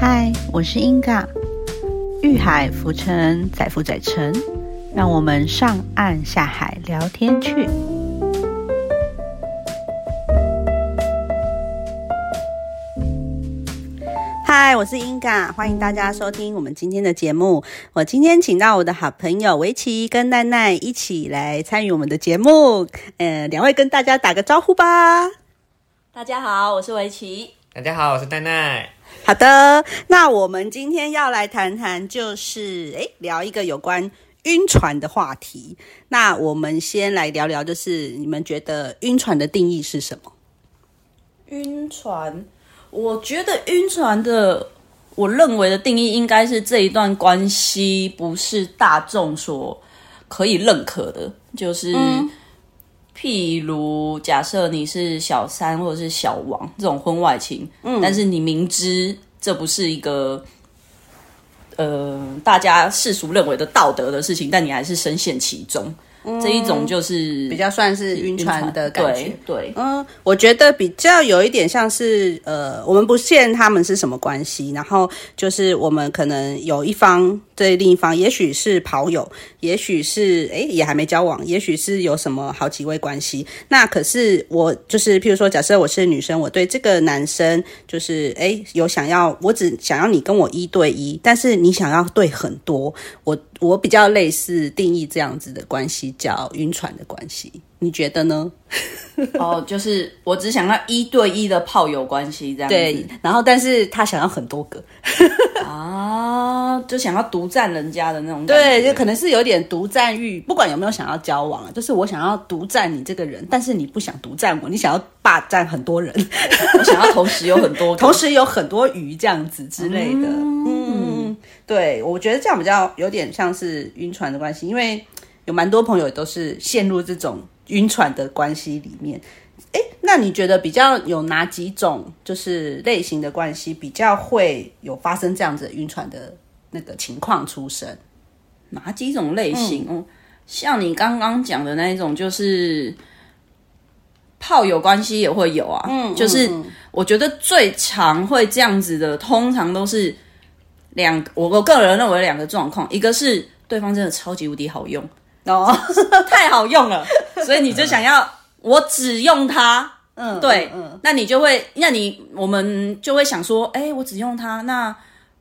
嗨，我是英嘎，遇海浮沉，载浮载沉，让我们上岸下海聊天去。嗨，我是英嘎，欢迎大家收听我们今天的节目。我今天请到我的好朋友围棋跟奈奈一起来参与我们的节目。呃，两位跟大家打个招呼吧。大家好，我是围棋。大家好，我是奈奈。好的，那我们今天要来谈谈，就是诶，聊一个有关晕船的话题。那我们先来聊聊，就是你们觉得晕船的定义是什么？晕船，我觉得晕船的，我认为的定义应该是这一段关系不是大众所可以认可的，就是。譬如，假设你是小三或者是小王这种婚外情，嗯，但是你明知这不是一个，呃，大家世俗认为的道德的事情，但你还是深陷其中。这一种就是比较算是晕船的感觉，对，嗯，我觉得比较有一点像是，呃，我们不限他们是什么关系，然后就是我们可能有一方对另一方，也许是跑友，也许是哎也还没交往，也许是有什么好几位关系，那可是我就是譬如说，假设我是女生，我对这个男生就是哎有想要，我只想要你跟我一对一，但是你想要对很多，我。我比较类似定义这样子的关系，叫晕船的关系，你觉得呢？哦，就是我只想要一对一的炮友关系这样子，对然后但是他想要很多个。啊，就想要独占人家的那种，对，就可能是有点独占欲，不管有没有想要交往啊，就是我想要独占你这个人，但是你不想独占我，你想要霸占很多人，我想要同时有很多，同时有很多鱼这样子之类的，嗯。对，我觉得这样比较有点像是晕船的关系，因为有蛮多朋友都是陷入这种晕船的关系里面。哎，那你觉得比较有哪几种就是类型的关系比较会有发生这样子晕船的那个情况出生？哪几种类型？嗯，像你刚刚讲的那一种，就是炮友关系也会有啊。嗯，就是我觉得最常会这样子的，通常都是。两，我我个人认为两个状况，一个是对方真的超级无敌好用哦，太好用了，所以你就想要 我只用它，嗯，对，嗯，那你就会，那你我们就会想说，哎，我只用它，那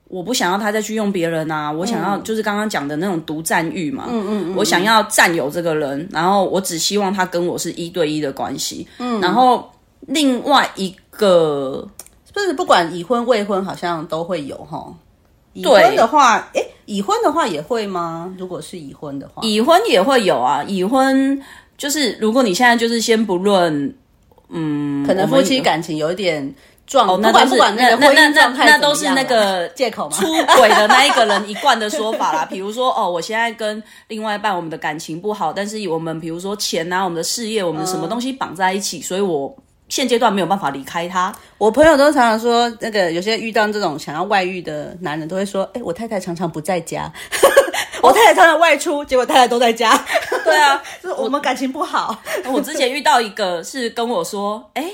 我不想要他再去用别人啊，我想要就是刚刚讲的那种独占欲嘛，嗯嗯嗯，我想要占有这个人，然后我只希望他跟我是一对一的关系，嗯，然后另外一个，就是不管已婚未婚，好像都会有哈。已婚的话，哎，已婚的话也会吗？如果是已婚的话，已婚也会有啊。已婚就是如果你现在就是先不论，嗯，可能夫妻感情有一点状，那都是那那那那那都是那个借口嘛，出轨的那一个人一贯的说法啦。比如说，哦，我现在跟另外一半我们的感情不好，但是我们比如说钱啊，我们的事业，我们什么东西绑在一起，所以我。现阶段没有办法离开他。我朋友都常常说，那个有些遇到这种想要外遇的男人，都会说：“哎，我太太常常不在家，我太太常常外出，结果太太都在家。”对啊，就是我们感情不好。我之前遇到一个是跟我说：“哎，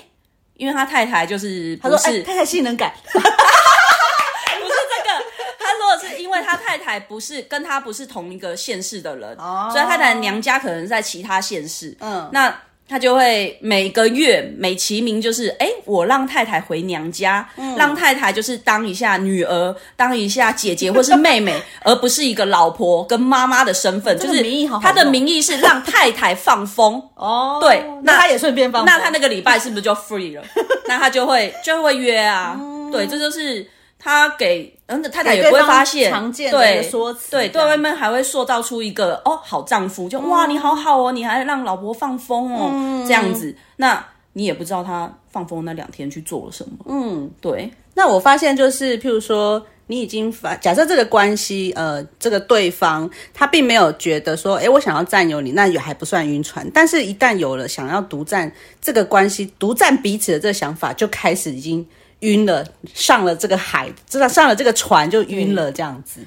因为他太太就是他说是太太性能感，不是这个。他说是因为他太太不是跟他不是同一个县市的人，所以太太娘家可能在其他县市。嗯，那。他就会每个月美其名就是，哎，我让太太回娘家，让太太就是当一下女儿，当一下姐姐或是妹妹，而不是一个老婆跟妈妈的身份。就是他的名义是让太太放风 哦。对，那他也顺便放。那他那个礼拜是不是就 free 了？那他就会就会约啊。对，这就是。他给嗯，太太也不会发现，常见的说辞，对对外面还会塑造出一个哦好丈夫，就哇你好好哦，你还让老婆放风哦这样子，那你也不知道他放风那两天去做了什么。嗯，对。那我发现就是，譬如说你已经发，假设这个关系，呃，这个对方他并没有觉得说，哎，我想要占有你，那也还不算晕船。但是，一旦有了想要独占这个关系、独占彼此的这个想法，就开始已经。晕了，上了这个海，知道上了这个船就晕了，这样子。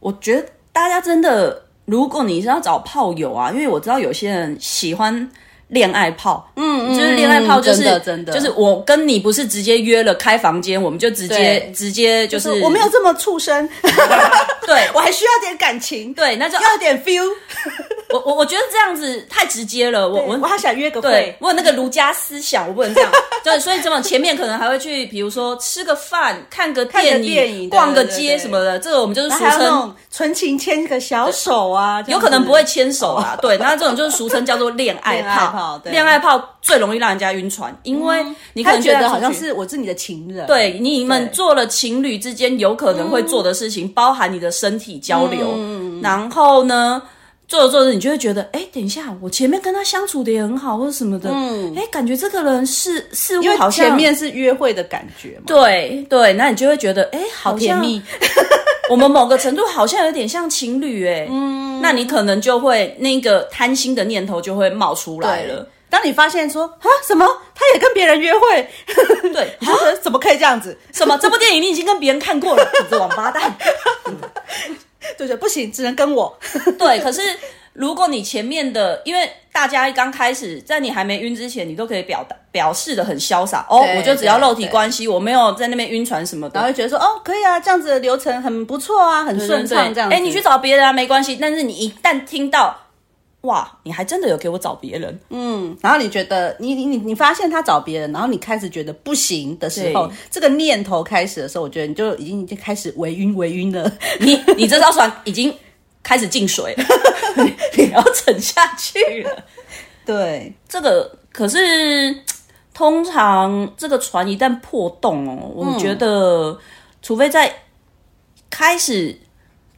我觉得大家真的，如果你是要找炮友啊，因为我知道有些人喜欢恋爱炮，嗯，就是恋爱炮，就是真的真的。就是我跟你不是直接约了开房间，我们就直接直接就是我没有这么畜生，对。我还需要点感情，对，那就要点 feel，我我我觉得这样子太直接了，我我我还想约个对会，我有那个儒家思想，我不能这样。对，所以这么前面可能还会去，比如说吃个饭、看个电影、逛个街什么的，这个我们就是俗称。还有那种纯情牵个小手啊，有可能不会牵手啊，对，那这种就是俗称叫做恋爱恋爱炮炮。对恋爱炮最容易让人家晕船，因为你可能觉得好像是我是你的情人，对你们做了情侣之间有可能会做的事情，包含你的身体交流，嗯然后呢，做着做着，你就会觉得，哎，等一下，我前面跟他相处的也很好，或者什么的，哎、感觉这个人是似乎好像前面是约会的感觉嘛，对对，那你就会觉得，哎，好甜蜜，我们某个程度好像有点像情侣，哎，嗯，那你可能就会那个贪心的念头就会冒出来了。当你发现说啊什么，他也跟别人约会，对，你就觉得怎么可以这样子？什么？这部电影你已经跟别人看过了，你这王八蛋。对对，不行，只能跟我。对，可是如果你前面的，因为大家刚开始在你还没晕之前，你都可以表达表示的很潇洒哦，我就只要对肉体关系，我没有在那边晕船什么的。然后会觉得说哦，可以啊，这样子的流程很不错啊，很顺畅，这样子。哎，你去找别人啊，没关系。但是你一旦听到，哇，你还真的有给我找别人，嗯，然后你觉得你你你你发现他找别人，然后你开始觉得不行的时候对，这个念头开始的时候，我觉得你就已经已经开始微晕微晕了。你你这艘船已经开始进水了，你 你要沉下去了。对，这个可是通常这个船一旦破洞哦，我觉得、除非在开始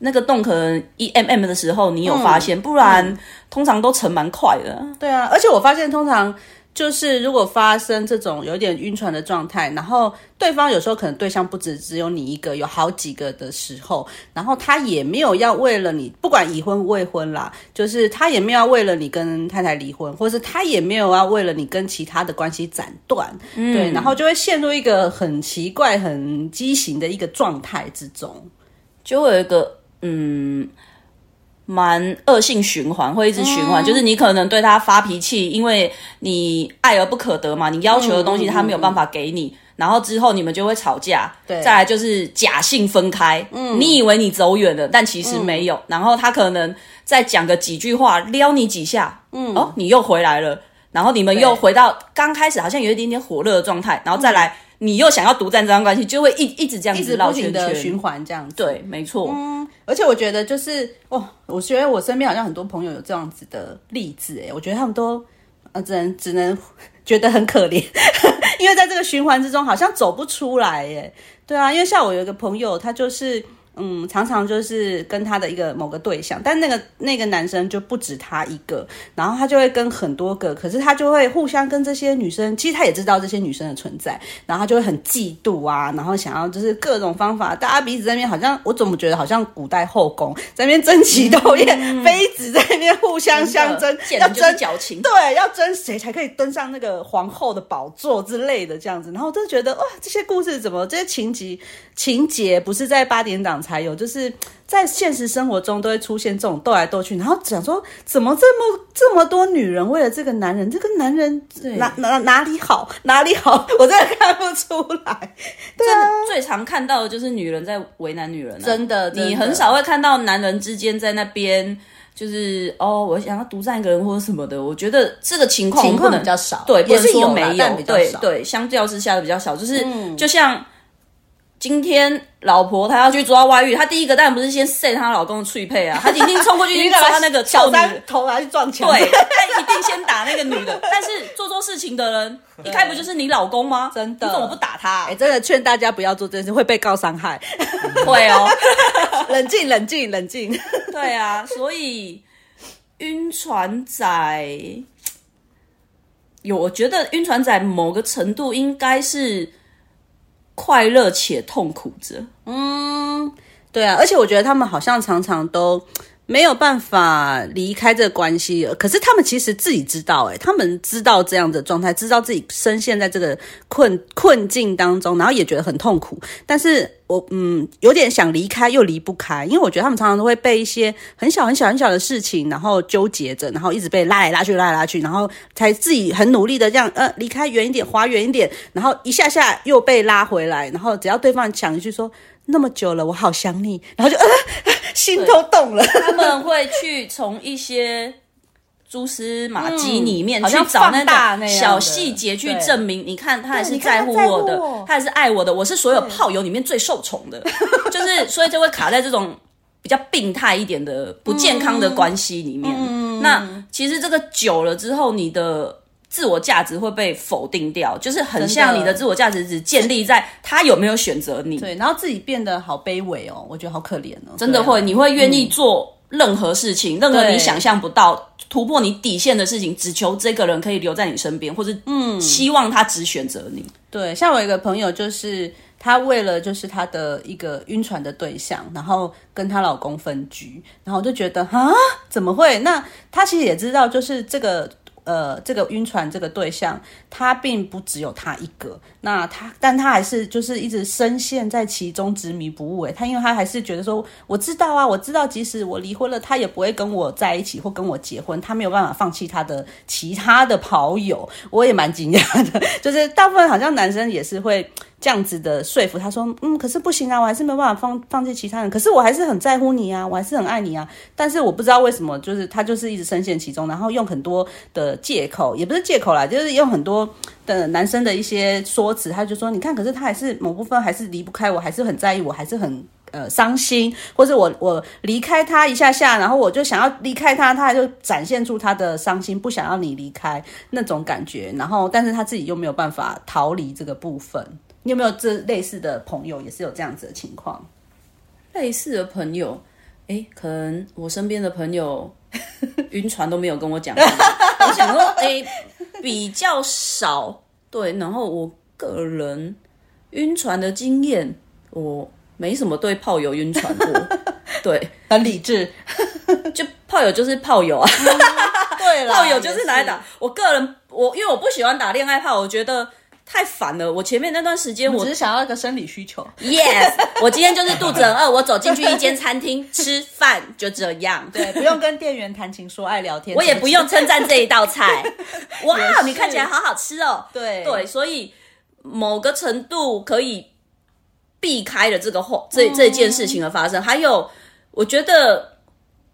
那个洞可能一 mm 的时候你有发现，不然、通常都沉蛮快的。对啊，而且我发现通常就是如果发生这种有点晕船的状态，然后对方有时候可能对象不止只有你一个，有好几个的时候，然后他也没有要为了你，不管已婚未婚啦，就是他也没有要为了你跟太太离婚，或是他也没有要为了你跟其他的关系斩断，对，然后就会陷入一个很奇怪、很畸形的一个状态之中。就会有一个嗯，蛮恶性循环，会一直循环。就是你可能对他发脾气，因为你爱而不可得嘛，你要求的东西他没有办法给你。然后之后你们就会吵架，对再来就是假性分开。嗯，你以为你走远了，但其实没有。然后他可能再讲个几句话，撩你几下，嗯，哦，你又回来了。然后你们又回到刚开始好像有一点点火热的状态，然后再来、你又想要独占这段关系，就会一一直这样一直子绕不停的圈圈。循环这样子，对，没错。嗯而且我觉得就是哦，我觉得我身边好像很多朋友有这样子的例子，哎，我觉得他们都呃只能只能觉得很可怜，因为在这个循环之中好像走不出来，哎，对啊，因为像我有一个朋友，他就是。嗯，常常就是跟他的一个某个对象，但那个那个男生就不止他一个，然后他就会跟很多个，可是他就会互相跟这些女生，其实他也知道这些女生的存在，然后他就会很嫉妒啊，然后想要就是各种方法，大家彼此在那边好像，我怎么觉得好像古代后宫在那边争奇斗艳，妃子在那边互相相争，要争矫情。对，要争谁才可以登上那个皇后的宝座之类的这样子，然后我就觉得哇，这些故事怎么这些情节情节不是在八点档才有，就是在现实生活中都会出现这种斗来斗去，然后讲说怎么这么这么多女人为了这个男人，这个男人哪哪哪里好哪里好，我真的看不出来。对啊，最常看到的就是女人在为难女人、啊，真的真的你很少会看到男人之间在那边就是哦，我想要独占一个人或者什么的。我觉得这个情况情况比较少对，不是说没有，但比较少嗯对对，相较之下的比较少，就是、就像。今天老婆她要去抓外遇，她第一个当然不是先塞她老公的脆配啊，她一定冲过去 去抓那个臭小女人三头拿去撞墙，对，她一定先打那个女的。但是做错事情的人，一开不就是你老公吗？真的你怎么不打他、哎，真的劝大家不要做这件事，会被告伤害。会哦，冷静，冷静，冷静。对啊，所以晕船仔有，我觉得晕船仔某个程度应该是快乐且痛苦着。嗯对啊，而且我觉得他们好像常常都没有办法离开这个关系。可是他们其实自己知道，哎，他们知道这样的状态，知道自己深陷在这个困困境当中，然后也觉得很痛苦。但是我嗯，有点想离开又离不开，因为我觉得他们常常都会被一些很小很小很小的事情，然后纠结着，然后一直被拉来拉去，拉来拉去，然后才自己很努力的这样呃离开远一点，滑远一点，然后一下下又被拉回来，然后只要对方讲一句说。那么久了，我好想你，然后就呃，心都动了。他们会去从一些蛛丝马迹里面去找那个小细节去证明，你看他还是在乎我的，他还是爱我的，我是所有炮友里面最受宠的，就是所以就会卡在这种比较病态一点的不健康的关系里面。那其实这个久了之后，你的。自我价值会被否定掉，就是很像你的自我价值只建立在他有没有选择你。对，然后自己变得好卑微哦，我觉得好可怜哦。真的会，你会愿意做任何事情，任何你想象不到、突破你底线的事情，只求这个人可以留在你身边，或者嗯，希望他只选择你。对，像我一个朋友，就是她为了就是她的一个晕船的对象，然后跟她老公分居，然后我就觉得啊，怎么会？那她其实也知道，就是这个。呃，这个晕船这个对象，他并不只有他一个，那他，但他还是就是一直深陷在其中，执迷不悟。诶，他因为他还是觉得说，我知道啊，我知道，即使我离婚了，他也不会跟我在一起或跟我结婚，他没有办法放弃他的其他的跑友。我也蛮惊讶的，就是大部分好像男生也是会。这样子的说服他说，嗯，可是不行啊，我还是没有办法放放弃其他人，可是我还是很在乎你啊，我还是很爱你啊，但是我不知道为什么，就是他就是一直深陷其中，然后用很多的借口，也不是借口啦，就是用很多的男生的一些说辞，他就说，你看，可是他还是某部分还是离不开我，还是很在意我，还是很。呃，伤心，或者我我离开他一下下，然后我就想要离开他，他就展现出他的伤心，不想要你离开那种感觉，然后但是他自己又没有办法逃离这个部分。你有没有这类似的朋友，也是有这样子的情况？类似的朋友，哎，可能我身边的朋友晕船都没有跟我讲，我想说，哎，比较少，对，然后我个人晕船的经验，我。没什么对炮友晕船过，对，很理智，就炮友就是炮友啊，对了 炮友就是来打。我个人，我因为我不喜欢打恋爱炮，我觉得太烦了。我前面那段时间，我只是想要一个生理需求。Yes，我今天就是肚子很饿，我走进去一间餐厅吃饭，就这样。对，不用跟店员谈情说爱聊天，我也不用称赞这一道菜。哇，你看起来好好吃哦。对对，所以某个程度可以。避开了这个后这这件事情的发生，还有我觉得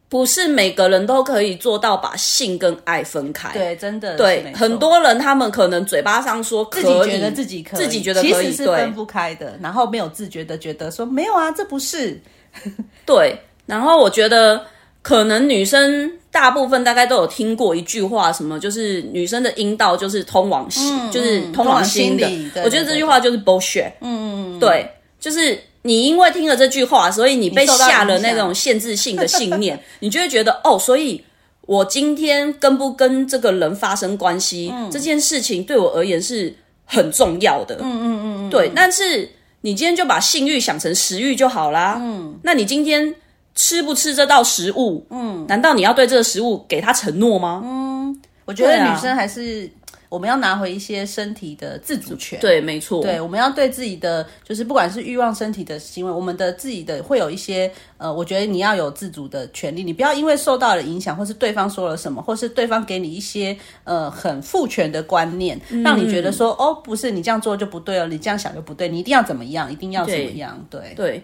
不是每个人都可以做到把性跟爱分开。对，真的对很多人，他们可能嘴巴上说自己觉得自己可以，自己觉得可以，是分不开的，然后没有自觉的觉得说没有啊，这不是 对。然后我觉得可能女生大部分大概都有听过一句话，什么就是女生的阴道就是通往心，就是通往心的。我觉得这句话就是 bullshit。嗯嗯，对。就是你因为听了这句话，所以你被下了那种限制性的信念，你就会觉得哦，所以我今天跟不跟这个人发生关系这件事情对我而言是很重要的。嗯嗯嗯，对。但是你今天就把性欲想成食欲就好啦。嗯，那你今天吃不吃这道食物？嗯，难道你要对这个食物给他承诺吗？嗯，我觉得女生还是。我们要拿回一些身体的自主权，对，没错，对，我们要对自己的，就是不管是欲望、身体的行为，我们的自己的会有一些，呃，我觉得你要有自主的权利，你不要因为受到了影响，或是对方说了什么，或是对方给你一些呃很父权的观念，让你觉得说，哦，不是你这样做就不对了，你这样想就不对，你一定要怎么样，一定要怎么样，对，对，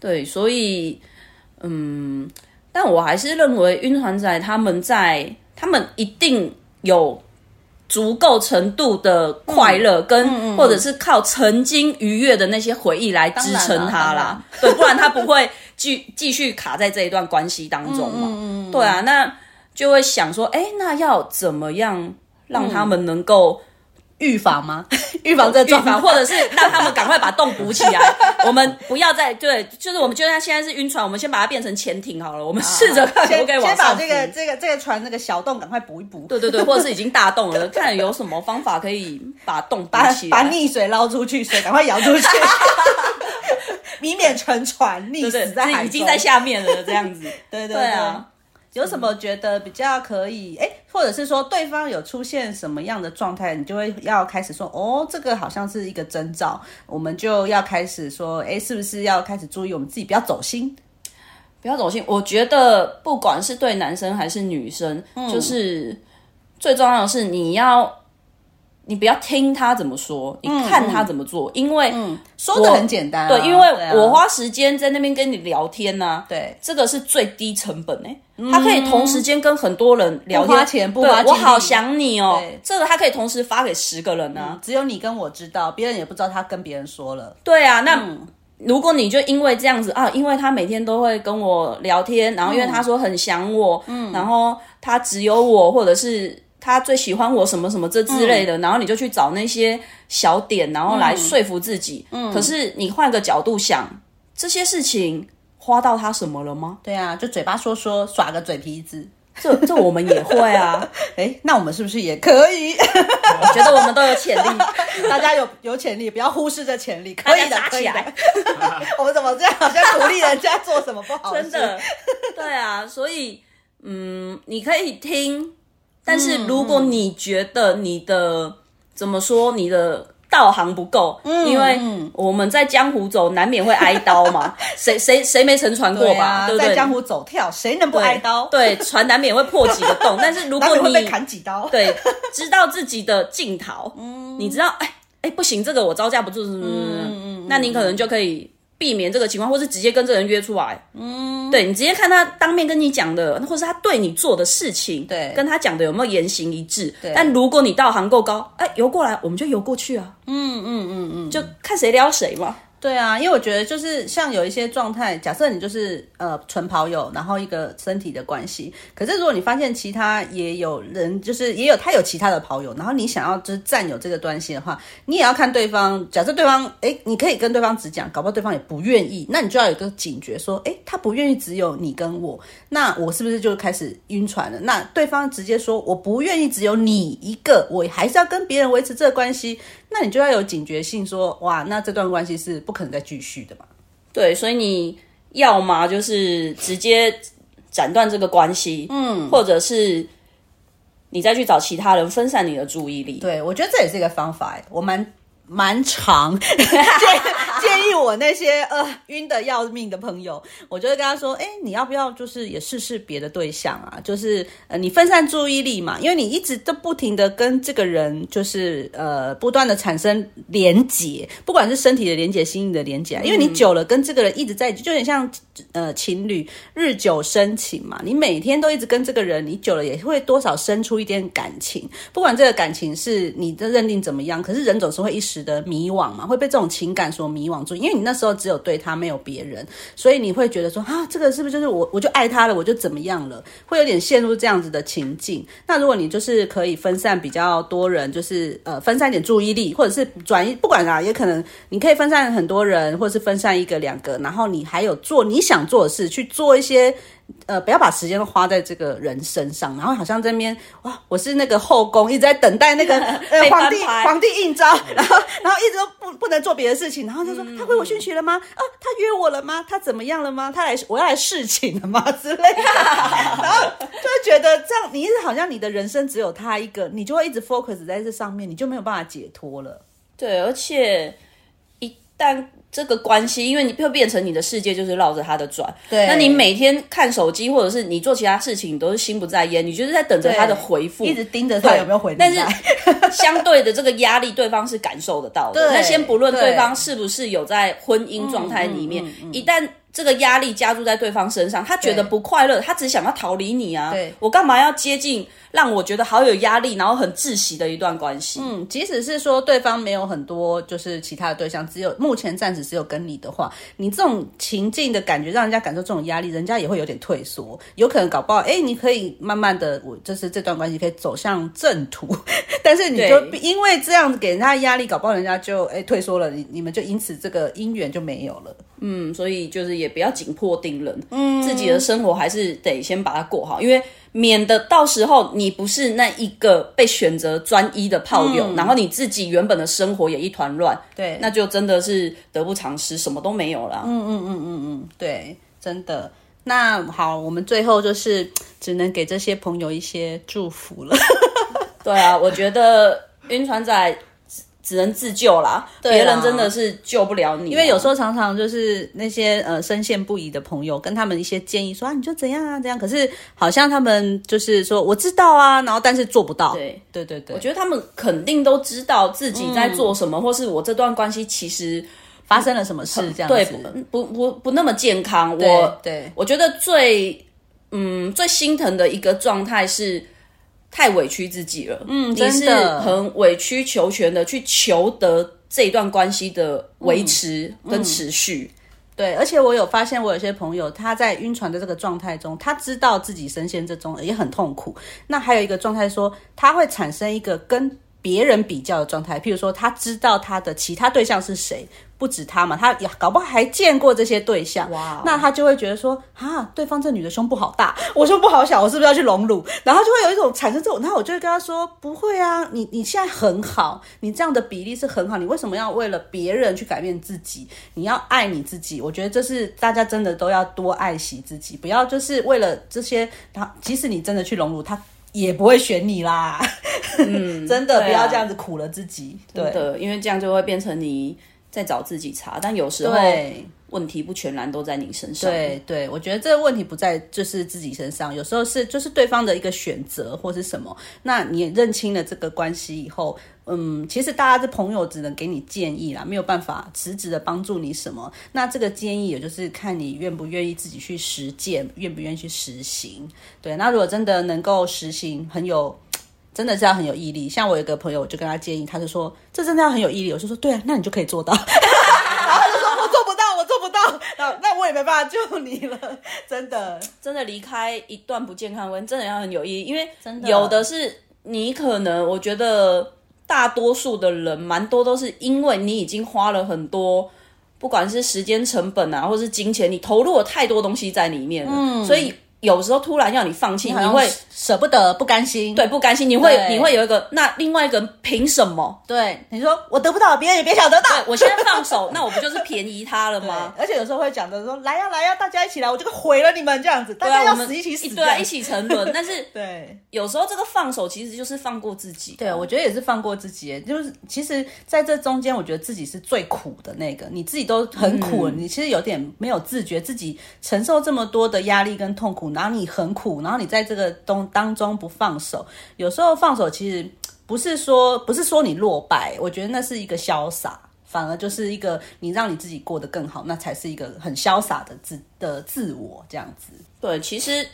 对，所以，嗯，但我还是认为晕船仔他们在，他们一定有。足够程度的快乐，跟或者是靠曾经愉悦的那些回忆来支撑他啦，对，不然他不会继继续卡在这一段关系当中嘛。对啊，那就会想说，哎，那要怎么样让他们能够。预防吗？预防这预防，或者是让他们赶快把洞补起来。我们不要再对，就是我们觉得他现在是晕船，我们先把它变成潜艇好了。我们试着看可不可以往上。先把这个这个这个船那个小洞赶快补一补。对对对，或者是已经大洞了，看有什么方法可以把洞补起来，把溺水捞出去，水赶快舀出去，以免沉船溺死在已经在下面了这样子。对对对啊。有什么觉得比较可以？哎，或者是说对方有出现什么样的状态，你就会要开始说，哦，这个好像是一个征兆，我们就要开始说，哎，是不是要开始注意我们自己不要走心？不要走心。我觉得不管是对男生还是女生，就是最重要的是你要。你不要听他怎么说，你看他怎么做，因为说的很简单。对，因为我花时间在那边跟你聊天呢，对，这个是最低成本诶。他可以同时间跟很多人聊天，不花钱，不花我好想你哦。这个他可以同时发给十个人呢，只有你跟我知道，别人也不知道他跟别人说了。对啊，那如果你就因为这样子啊，因为他每天都会跟我聊天，然后因为他说很想我，嗯，然后他只有我，或者是。他最喜欢我什么什么这之类的，然后你就去找那些小点，然后来说服自己。嗯，可是你换个角度想，这些事情花到他什么了吗？对啊，就嘴巴说说，耍个嘴皮子，这这我们也会啊。哎，那我们是不是也可以？我觉得我们都有潜力，大家有有潜力，不要忽视这潜力，可以的，可以的。我们怎么这样？好像鼓励人家做什么不好？真的，对啊，所以嗯，你可以听。但是如果你觉得你的怎么说，你的道行不够，因为我们在江湖走，难免会挨刀嘛。谁谁谁没乘船过吧？对不对？在江湖走跳，谁能不挨刀？对，船难免会破几个洞。但是如果你被砍几刀，对，知道自己的尽头，你知道，哎哎，不行，这个我招架不住，是不是？那你可能就可以。避免这个情况，或是直接跟这人约出来。嗯，对你直接看他当面跟你讲的，或是他对你做的事情，对，跟他讲的有没有言行一致？对。但如果你道行够高，哎，游过来我们就游过去啊。嗯嗯嗯嗯，就看谁撩谁嘛。对啊，因为我觉得就是像有一些状态，假设你就是呃纯跑友，然后一个身体的关系，可是如果你发现其他也有人，就是也有他有其他的跑友，然后你想要就是占有这个关系的话，你也要看对方。假设对方哎，你可以跟对方只讲，搞不好对方也不愿意，那你就要有个警觉，说哎，他不愿意只有你跟我，那我是不是就开始晕船了？那对方直接说我不愿意只有你一个，我还是要跟别人维持这个关系。那你就要有警觉性，说哇，那这段关系是不可能再继续的嘛？对，所以你要么就是直接斩断这个关系，嗯，或者是你再去找其他人分散你的注意力。对，我觉得这也是一个方法，我蛮蛮长。建议我那些呃晕的要命的朋友，我就会跟他说：哎，你要不要就是也试试别的对象啊？就是呃你分散注意力嘛，因为你一直都不停的跟这个人就是呃不断的产生连结，不管是身体的连结、心理的连结，因为你久了跟这个人一直在一起，就有点像呃情侣日久生情嘛。你每天都一直跟这个人，你久了也会多少生出一点感情，不管这个感情是你的认定怎么样，可是人总是会一时的迷惘嘛，会被这种情感所迷。网住，因为你那时候只有对他没有别人，所以你会觉得说啊，这个是不是就是我我就爱他了，我就怎么样了，会有点陷入这样子的情境。那如果你就是可以分散比较多人，就是呃分散点注意力，或者是转移，不管啊，也可能你可以分散很多人，或者是分散一个两个，然后你还有做你想做的事，去做一些。呃，不要把时间都花在这个人身上，然后好像这边哇，我是那个后宫，一直在等待那个 呃皇帝皇帝应召，然后然后一直都不不能做别的事情，然后他说他回我讯息了吗？啊，他约我了吗？他怎么样了吗？他来我要来侍寝了吗？之类的，然后就会觉得这样，你一直好像你的人生只有他一个，你就会一直 focus 在这上面，你就没有办法解脱了。对，而且一旦。这个关系，因为你会变成你的世界就是绕着他的转。对，那你每天看手机，或者是你做其他事情，你都是心不在焉，你就是在等着他的回复，一直盯着他有没有回。但是相对的这个压力，对方是感受得到的。那先不论对方是不是有在婚姻状态里面，一旦。这个压力加注在对方身上，他觉得不快乐，他只想要逃离你啊！对我干嘛要接近让我觉得好有压力，然后很窒息的一段关系？嗯，即使是说对方没有很多就是其他的对象，只有目前暂时只有跟你的话，你这种情境的感觉让人家感受这种压力，人家也会有点退缩，有可能搞不好，哎，你可以慢慢的，我就是这段关系可以走向正途，但是你就因为这样子给人家压力，搞不好人家就哎退缩了，你你们就因此这个姻缘就没有了。嗯，所以就是也不要紧迫盯人，嗯，自己的生活还是得先把它过好，因为免得到时候你不是那一个被选择专一的炮友，然后你自己原本的生活也一团乱，对，那就真的是得不偿失，什么都没有了。嗯嗯嗯嗯嗯，对，真的。那好，我们最后就是只能给这些朋友一些祝福了。对啊，我觉得晕船仔只只能自救啦，别人真的是救不了你啊、因为有时候常常就是那些呃深陷不疑的朋友，跟他们一些建议说啊，你就怎样啊怎样，可是好像他们就是说我知道啊，然后但是做不到。对对对对，我觉得他们肯定都知道自己在做什么，或是我这段关系其实发生了什么事这样对子。不不不不那么健康。我对我觉得最嗯最心疼的一个状态是太委屈自己了，嗯，你是真的很委曲求全的去求得这一段关系的维持嗯跟持续。对，而且我有发现，我有些朋友他在晕船的这个状态中，他知道自己深陷这中也很痛苦。那还有一个状态说，他会产生一个跟别人比较的状态，譬如说他知道他的其他对象是谁，不止他嘛，他也搞不好还见过这些对象。哇哦那他就会觉得说，啊，对方这女的胸部好大，我胸部好小，我是不是要去隆乳？然后就会有一种产生这种，然后我就会跟他说，不会啊，你你现在很好，你这样的比例是很好，你为什么要为了别人去改变自己？你要爱你自己，我觉得这是大家真的都要多爱惜自己，不要就是为了这些，然后即使你真的去隆乳，他也不会选你啦。嗯，真的、啊不要这样子苦了自己。对的，因为这样就会变成你在找自己茬，但有时候对。问题不全然都在你身上。对对，我觉得这个问题不在就是自己身上，有时候是就是对方的一个选择或是什么。那你也认清了这个关系以后，嗯，其实大家的朋友，只能给你建议啦，没有办法实质的帮助你什么。那这个建议也就是看你愿不愿意自己去实践，愿不愿意去实行。对，那如果真的能够实行，很有。真的是要很有毅力，像我有个朋友，我就跟他建议，他就说这真的要很有毅力，我就说对啊，那你就可以做到。然后他就说我做不到，我做不到，那那我也没办法救你了，真的。真的离开一段不健康的关系，真的要很有意义，因为真的。有的是你可能，我觉得大多数的人，蛮多都是因为你已经花了很多，不管是时间成本啊，或是金钱，你投入了太多东西在里面了，嗯，所以有时候突然要你放弃，你会舍不得，不甘心。对不甘心，你会你会有一个，那另外一个人凭什么？对，你说我得不到，别人也别想得到。我现在放手，那我不就是便宜他了吗？而且有时候会讲的说来呀、来呀、大家一起来，我就毁了你们这样子，大家要我们死一起死，对啊，一。起沉沦。但是对有时候这个放手其实就是放过自己。对，我觉得也是放过自己，就是其实在这中间，我觉得自己是最苦的那个，你自己都很苦了，你其实有点没有自觉，自己承受这么多的压力跟痛苦，然后你很苦，然后你在这个东当中不放手，有时候放手其实不是说不是说你落败，我觉得那是一个潇洒。反而就是一个你让你自己过得更好，那才是一个很潇洒的自的自我这样子。对，其实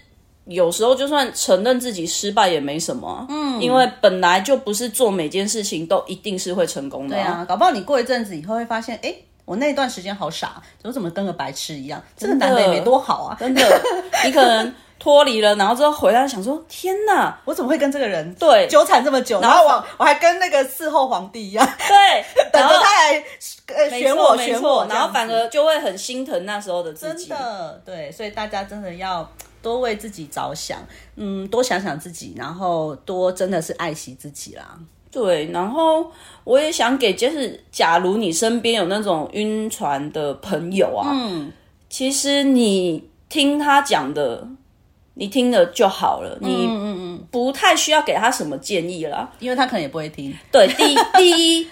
有时候就算承认自己失败也没什么啊、嗯，因为本来就不是做每件事情都一定是会成功的、对啊，搞不好你过一阵子以后会发现，哎，我那段时间好傻，我怎么跟个白痴一样？这个男的也没多好啊，真的，你可能 脱离了，然后之后回来想说，天哪，我怎么会跟这个人对纠缠这么久？然后我我还跟那个伺候皇帝一样，对，等着他来呃选我选我，然后反而就会很心疼那时候的自己真。的对，所以大家真的要多为自己着想，嗯，多想想自己，然后多真的是爱惜自己啦。对，然后我也想给，就是假如你身边有那种晕船的朋友啊，嗯，其实你听他讲的，你听了就好了，你嗯嗯不太需要给他什么建议啦。因为他可能也不会听，对，第一 第一，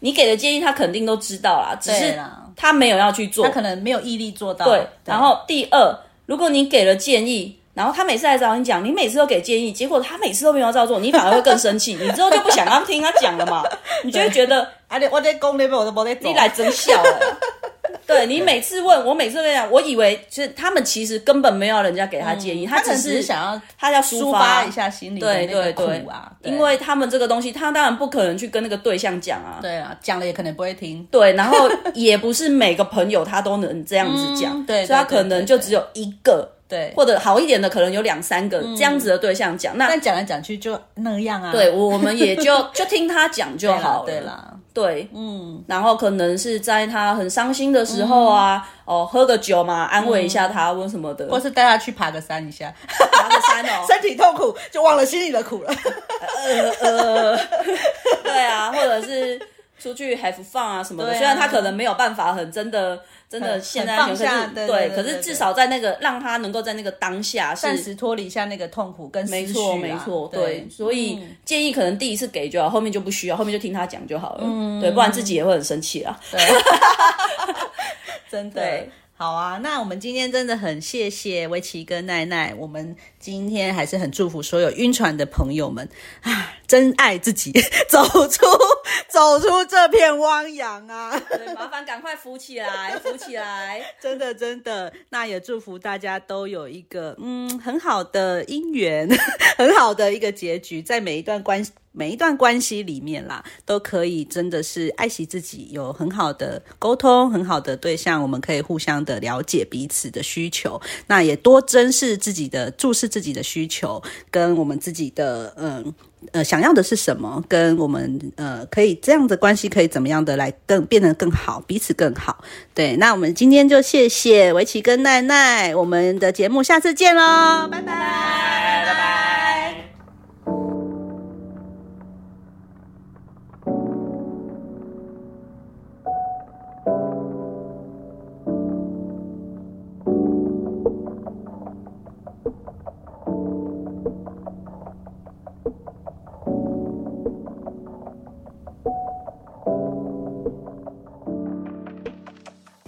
你给的建议他肯定都知道啦，只是，他没有要去做他。可能没有毅力做到。对，然后第二，如果你给了建议，然后他每次来找你讲，你每次都给建议，结果他每次都没有照做，你反而会更生气，你之后就不想要听他讲了嘛，你就会觉得 啊，你我在讲那边我都没在做，你来真笑了。对你每次问我，每次都跟你讲，我以为就是他们其实根本没有人家给他建议，他只只是想要他要抒发发一下心里的对那个对对苦啊，对因为他们这个东西，他当然不可能去跟那个对象讲啊。对啊，讲了也可能不会听。对，然后也不是每个朋友他都能这样子讲，嗯对所以他可能就只有一个，对，或者好一点的可能有两三个这样子的对象讲。那但讲来讲去就那样啊。对我我们也就 就听他讲就好了。对啦，对，嗯，然后可能是在他很伤心的时候啊，哦，喝个酒嘛，安慰一下他，或什么的，或是带他去爬个山一下，爬个山哦，身体痛苦就忘了心里的苦了。呃呃，对啊，或者是出去 have fun 啊什么的。虽然他可能没有办法很真的真的现在可很放下是对对对对对可是至少在那个让他能够在那个当下是暂时脱离一下那个痛苦跟没错，啊没错，对对，所以建议可能第一次给就好，后面就不需要，后面就听他讲就好了，嗯对，不然自己也会很生气啦。真的对。好啊，那我们今天真的很谢谢围棋跟奈奈，我们今天还是很祝福所有晕船的朋友们啊，真爱自己，走出 走出这片汪洋啊！对，麻烦赶快扶起来，扶起来。真的真的，那也祝福大家都有一个嗯很好的姻缘，很好的一个结局，在每一段关。每一段关系里面啦，都可以真的是爱惜自己，有很好的沟通，很好的对象，我们可以互相的了解彼此的需求，那也多珍视自己的，注视自己的需求，跟我们自己的嗯呃想要的是什么，跟我们呃可以这样的关系可以怎么样的来更变得更好，彼此更好。对，那我们今天就谢谢围棋跟奈奈，我们的节目下次见喽，拜拜，拜拜。